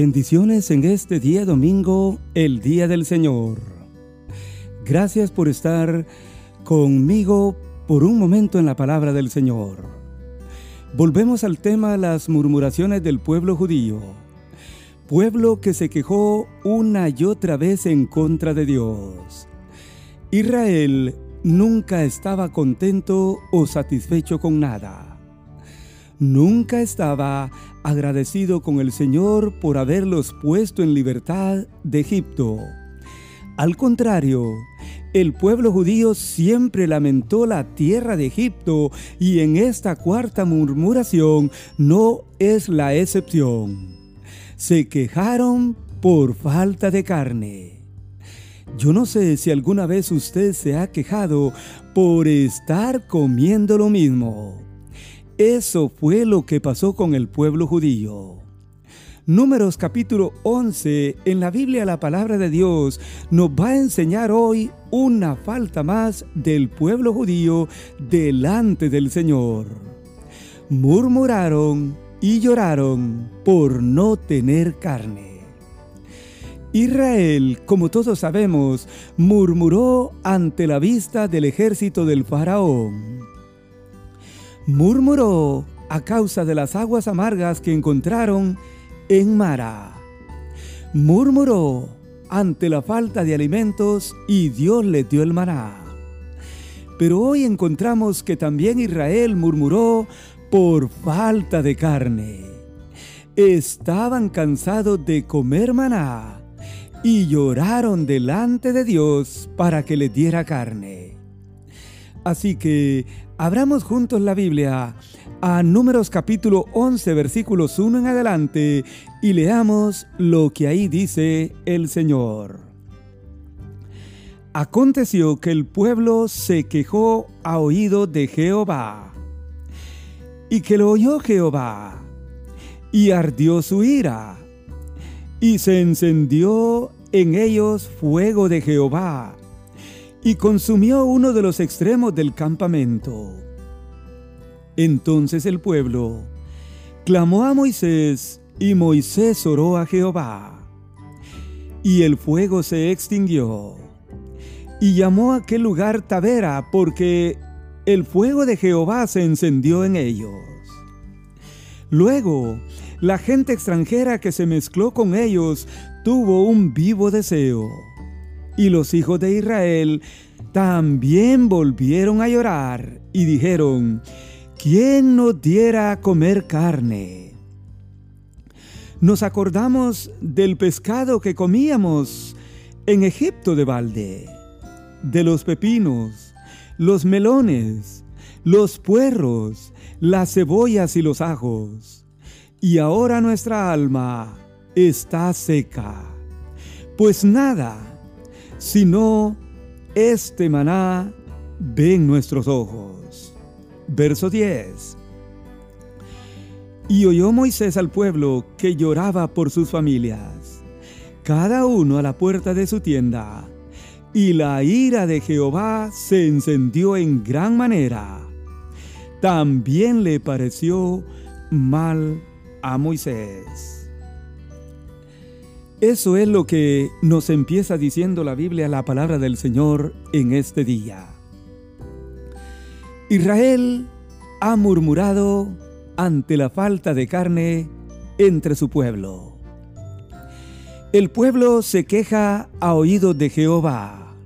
Bendiciones en este día domingo, el día del Señor. Gracias por estar conmigo por un momento en la palabra del Señor. Volvemos al tema las murmuraciones del pueblo judío. Pueblo que se quejó una y otra vez en contra de Dios. Israel nunca estaba contento o satisfecho con nada nunca estaba agradecido con el Señor por haberlos puesto en libertad de Egipto. Al contrario, el pueblo judío siempre lamentó la tierra de Egipto y en esta cuarta murmuración no es la excepción. Se quejaron por falta de carne. Yo no sé si alguna vez usted se ha quejado por estar comiendo lo mismo. Eso fue lo que pasó con el pueblo judío. Números capítulo 11, en la Biblia la palabra de Dios nos va a enseñar hoy una falta más del pueblo judío delante del Señor. Murmuraron y lloraron por no tener carne. Israel, como todos sabemos, murmuró ante la vista del ejército del faraón murmuró a causa de las aguas amargas que encontraron en Mara. Murmuró ante la falta de alimentos y Dios le dio el maná. Pero hoy encontramos que también Israel murmuró por falta de carne. Estaban cansados de comer maná y lloraron delante de Dios para que les diera carne. Así que abramos juntos la Biblia a Números capítulo 11 versículos 1 en adelante y leamos lo que ahí dice el Señor. Aconteció que el pueblo se quejó a oído de Jehová y que lo oyó Jehová y ardió su ira y se encendió en ellos fuego de Jehová y consumió uno de los extremos del campamento. Entonces el pueblo clamó a Moisés y Moisés oró a Jehová. Y el fuego se extinguió. Y llamó a aquel lugar Tavera porque el fuego de Jehová se encendió en ellos. Luego, la gente extranjera que se mezcló con ellos tuvo un vivo deseo y los hijos de Israel también volvieron a llorar y dijeron, ¿quién nos diera a comer carne? Nos acordamos del pescado que comíamos en Egipto de balde, de los pepinos, los melones, los puerros, las cebollas y los ajos. Y ahora nuestra alma está seca, pues nada sino este maná ven nuestros ojos. Verso 10. Y oyó Moisés al pueblo que lloraba por sus familias, cada uno a la puerta de su tienda, y la ira de Jehová se encendió en gran manera. También le pareció mal a Moisés. Eso es lo que nos empieza diciendo la Biblia, la palabra del Señor en este día. Israel ha murmurado ante la falta de carne entre su pueblo. El pueblo se queja a oídos de Jehová.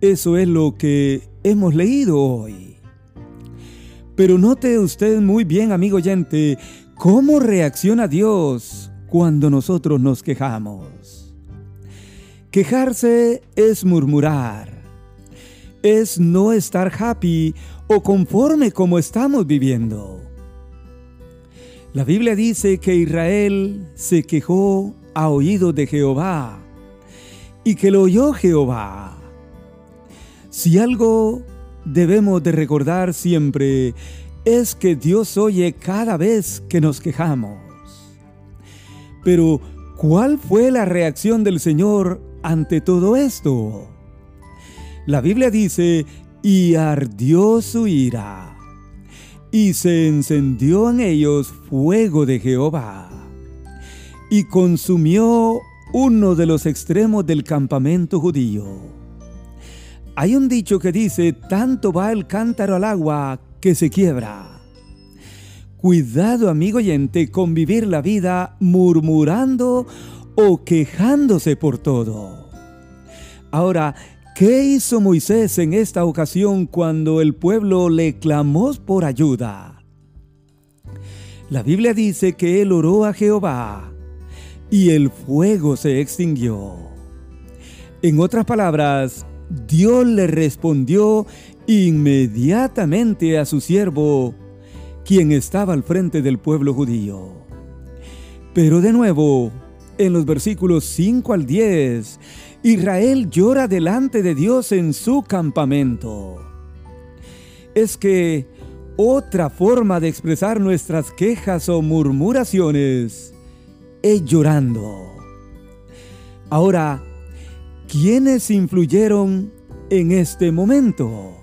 Eso es lo que hemos leído hoy. Pero note usted muy bien, amigo oyente, cómo reacciona Dios cuando nosotros nos quejamos. Quejarse es murmurar, es no estar happy o conforme como estamos viviendo. La Biblia dice que Israel se quejó a oído de Jehová y que lo oyó Jehová. Si algo debemos de recordar siempre es que Dios oye cada vez que nos quejamos. Pero, ¿cuál fue la reacción del Señor ante todo esto? La Biblia dice, y ardió su ira, y se encendió en ellos fuego de Jehová. y consumió uno de los extremos del campamento judío. Hay un dicho que dice, tanto va el cántaro al agua que se quiebra. Cuidado, amigo oyente, con vivir la vida murmurando o quejándose por todo. Ahora, ¿qué hizo Moisés en esta ocasión cuando el pueblo le clamó por ayuda? La Biblia dice que él oró a Jehová y el fuego se extinguió. En otras palabras, Dios le respondió inmediatamente a su siervo, quien estaba al frente del pueblo judío. Pero de nuevo, en los versículos 5 al 10, Israel llora delante de Dios en su campamento. Es que otra forma de expresar nuestras quejas o murmuraciones es llorando. Ahora, ¿quiénes influyeron en este momento?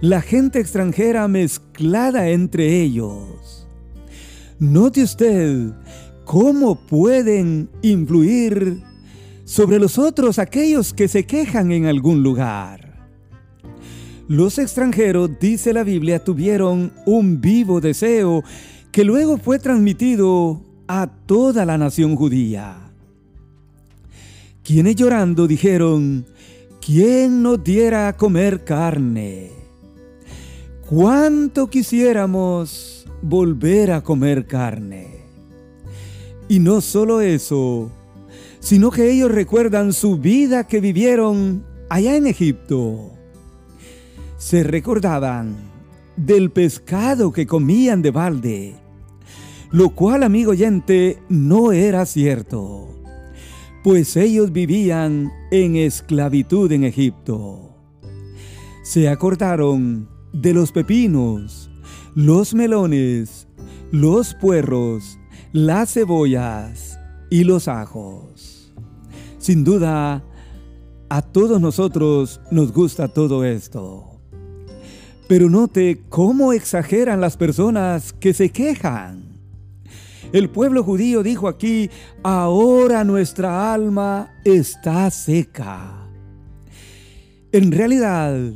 La gente extranjera mezclada entre ellos. Note usted cómo pueden influir sobre los otros aquellos que se quejan en algún lugar. Los extranjeros, dice la Biblia, tuvieron un vivo deseo que luego fue transmitido a toda la nación judía. Quienes llorando dijeron, ¿quién nos diera a comer carne? ¿Cuánto quisiéramos volver a comer carne? Y no solo eso, sino que ellos recuerdan su vida que vivieron allá en Egipto. Se recordaban del pescado que comían de balde lo cual, amigo oyente, no era cierto, pues ellos vivían en esclavitud en Egipto. Se acordaron de los pepinos, los melones, los puerros, las cebollas y los ajos. Sin duda, a todos nosotros nos gusta todo esto. Pero note cómo exageran las personas que se quejan. El pueblo judío dijo aquí, ahora nuestra alma está seca. En realidad,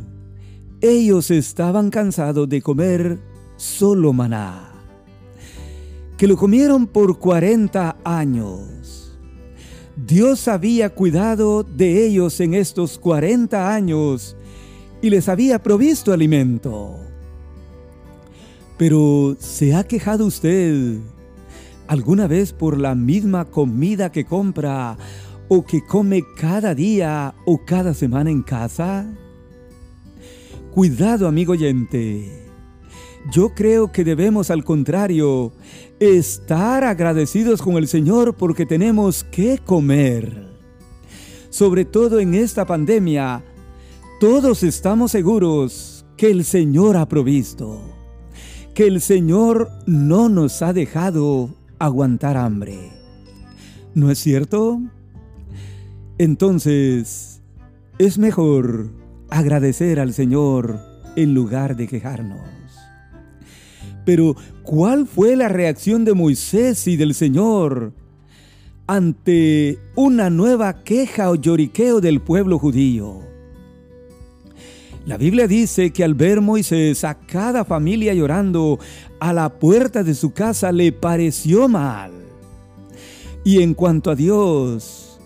ellos estaban cansados de comer solo maná, que lo comieron por 40 años. Dios había cuidado de ellos en estos 40 años y les había provisto alimento. Pero ¿se ha quejado usted alguna vez por la misma comida que compra o que come cada día o cada semana en casa? Cuidado, amigo oyente. Yo creo que debemos, al contrario, estar agradecidos con el Señor porque tenemos que comer. Sobre todo en esta pandemia, todos estamos seguros que el Señor ha provisto, que el Señor no nos ha dejado aguantar hambre. ¿No es cierto? Entonces, es mejor agradecer al Señor en lugar de quejarnos. Pero, ¿cuál fue la reacción de Moisés y del Señor ante una nueva queja o lloriqueo del pueblo judío? La Biblia dice que al ver Moisés a cada familia llorando a la puerta de su casa le pareció mal. Y en cuanto a Dios,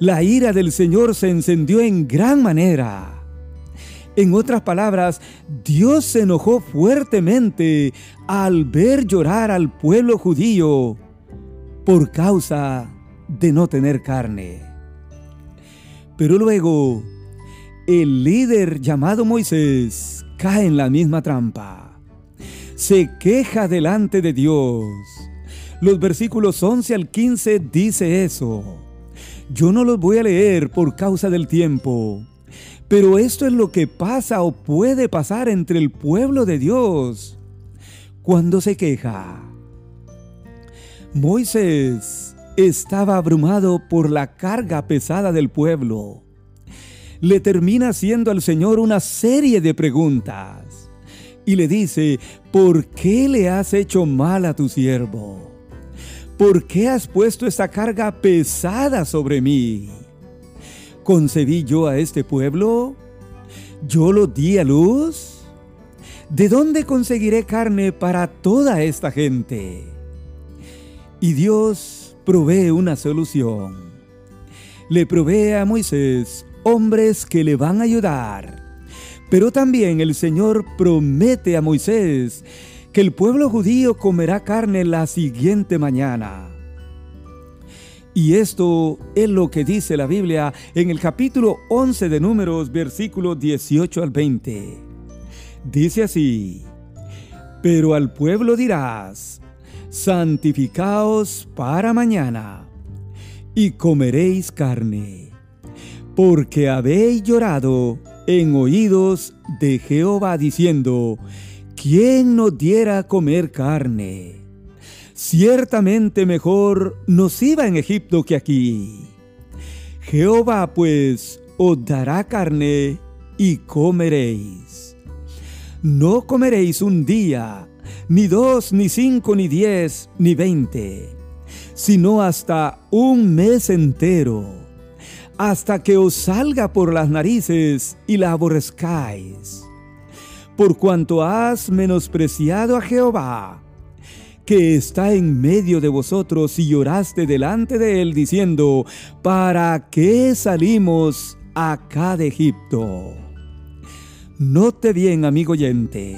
la ira del Señor se encendió en gran manera. En otras palabras, Dios se enojó fuertemente al ver llorar al pueblo judío por causa de no tener carne. Pero luego el líder llamado Moisés cae en la misma trampa. Se queja delante de Dios. Los versículos 11 al 15 dice eso. Yo no los voy a leer por causa del tiempo. Pero esto es lo que pasa o puede pasar entre el pueblo de Dios cuando se queja. Moisés estaba abrumado por la carga pesada del pueblo le termina haciendo al Señor una serie de preguntas y le dice, ¿por qué le has hecho mal a tu siervo? ¿por qué has puesto esta carga pesada sobre mí? ¿Concebí yo a este pueblo? ¿Yo lo di a luz? ¿De dónde conseguiré carne para toda esta gente? Y Dios provee una solución. Le provee a Moisés hombres que le van a ayudar. Pero también el Señor promete a Moisés que el pueblo judío comerá carne la siguiente mañana. Y esto es lo que dice la Biblia en el capítulo 11 de Números, versículos 18 al 20. Dice así, pero al pueblo dirás, santificaos para mañana, y comeréis carne, porque habéis llorado en oídos de Jehová diciendo, ¿quién nos diera comer carne? Ciertamente mejor nos iba en Egipto que aquí. Jehová pues os dará carne y comeréis. No comeréis un día, ni dos, ni cinco, ni diez, ni veinte, sino hasta un mes entero, hasta que os salga por las narices y la aborrezcáis por cuanto has menospreciado a Jehová, que está en medio de vosotros y lloraste delante de él diciendo, ¿para qué salimos acá de Egipto? Note bien, amigo oyente.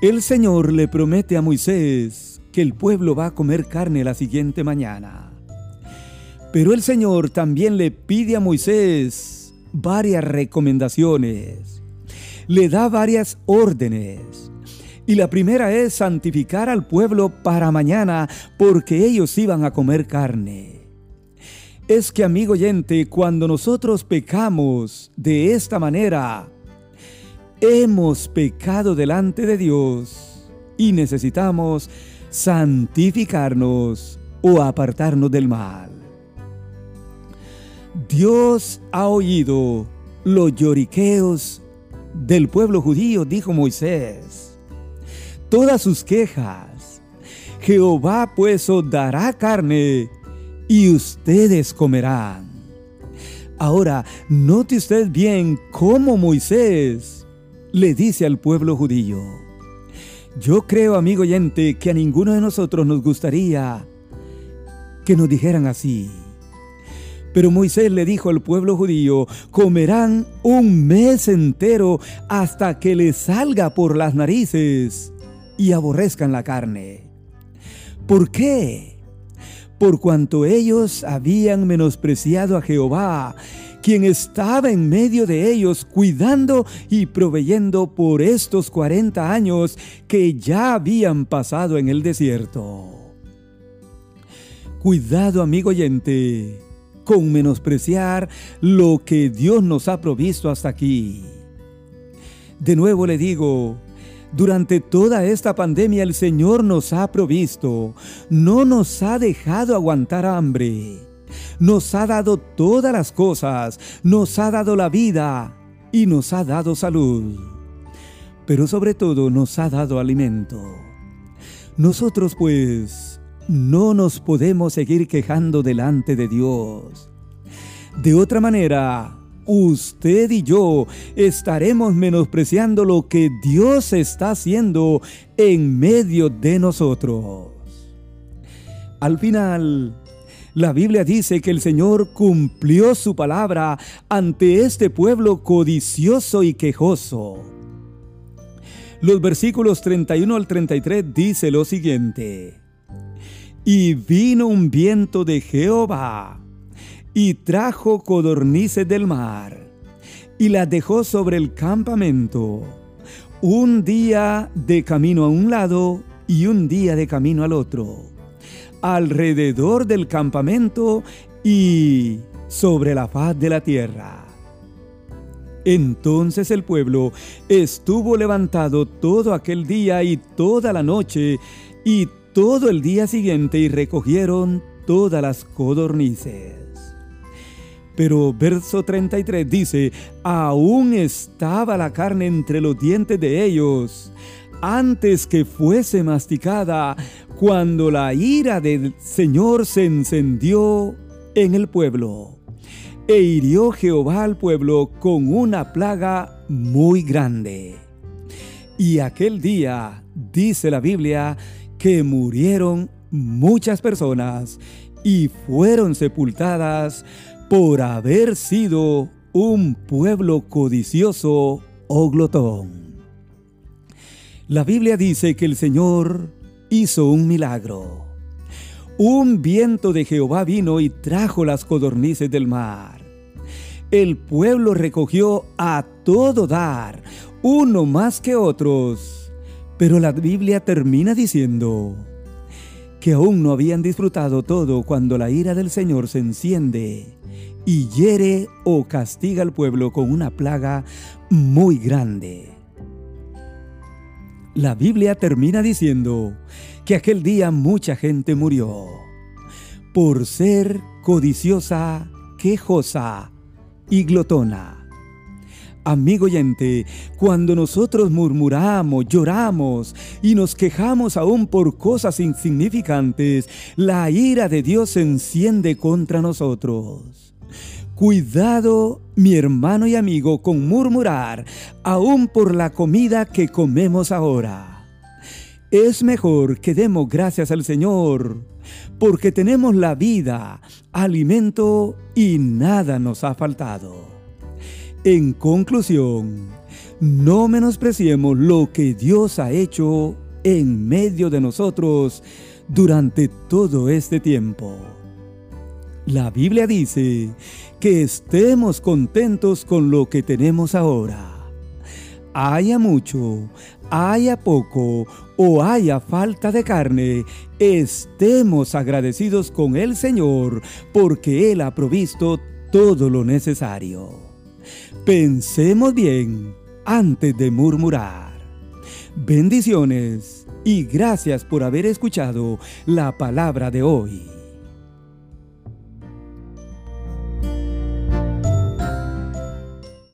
El Señor le promete a Moisés que el pueblo va a comer carne la siguiente mañana. Pero el Señor también le pide a Moisés varias recomendaciones le da varias órdenes. Y la primera es santificar al pueblo para mañana porque ellos iban a comer carne. Es que, amigo oyente, cuando nosotros pecamos de esta manera, hemos pecado delante de Dios y necesitamos santificarnos o apartarnos del mal. Dios ha oído los lloriqueos del pueblo judío, dijo Moisés. Todas sus quejas. Jehová pues os dará carne y ustedes comerán. Ahora, note usted bien cómo Moisés le dice al pueblo judío. Yo creo, amigo oyente, que a ninguno de nosotros nos gustaría que nos dijeran así. Pero Moisés le dijo al pueblo judío, comerán un mes entero hasta que les salga por las narices y aborrezcan la carne. ¿Por qué? Por cuanto ellos habían menospreciado a Jehová, quien estaba en medio de ellos cuidando y proveyendo por estos cuarenta años que ya habían pasado en el desierto. Cuidado amigo oyente con menospreciar lo que Dios nos ha provisto hasta aquí. De nuevo le digo, durante toda esta pandemia el Señor nos ha provisto, no nos ha dejado aguantar hambre, nos ha dado todas las cosas, nos ha dado la vida y nos ha dado salud, pero sobre todo nos ha dado alimento. Nosotros pues no nos podemos seguir quejando delante de Dios. De otra manera, usted y yo estaremos menospreciando lo que Dios está haciendo en medio de nosotros. Al final, la Biblia dice que el Señor cumplió su palabra ante este pueblo codicioso y quejoso. Los versículos 31 al 33 dice lo siguiente. Y vino un viento de Jehová, y trajo codornices del mar, y las dejó sobre el campamento, un día de camino a un lado y un día de camino al otro, alrededor del campamento y sobre la faz de la tierra. Entonces el pueblo estuvo levantado todo aquel día y toda la noche, y todo el día siguiente y recogieron todas las codornices. Pero verso 33 dice, aún estaba la carne entre los dientes de ellos, antes que fuese masticada, cuando la ira del Señor se encendió en el pueblo. E hirió Jehová al pueblo con una plaga muy grande. Y aquel día, dice la Biblia, que murieron muchas personas y fueron sepultadas por haber sido un pueblo codicioso o glotón. La Biblia dice que el Señor hizo un milagro. Un viento de Jehová vino y trajo las codornices del mar. El pueblo recogió a todo dar, uno más que otros. Pero la Biblia termina diciendo que aún no habían disfrutado todo cuando la ira del Señor se enciende y hiere o castiga al pueblo con una plaga muy grande. La Biblia termina diciendo que aquel día mucha gente murió por ser codiciosa, quejosa y glotona. Amigo oyente, cuando nosotros murmuramos, lloramos y nos quejamos aún por cosas insignificantes, la ira de Dios se enciende contra nosotros. Cuidado, mi hermano y amigo, con murmurar, aún por la comida que comemos ahora. Es mejor que demos gracias al Señor, porque tenemos la vida, alimento y nada nos ha faltado. En conclusión, no menospreciemos lo que Dios ha hecho en medio de nosotros durante todo este tiempo. La Biblia dice que estemos contentos con lo que tenemos ahora. Haya mucho, haya poco o haya falta de carne, estemos agradecidos con el Señor porque Él ha provisto todo lo necesario. Pensemos bien antes de murmurar. Bendiciones y gracias por haber escuchado la palabra de hoy.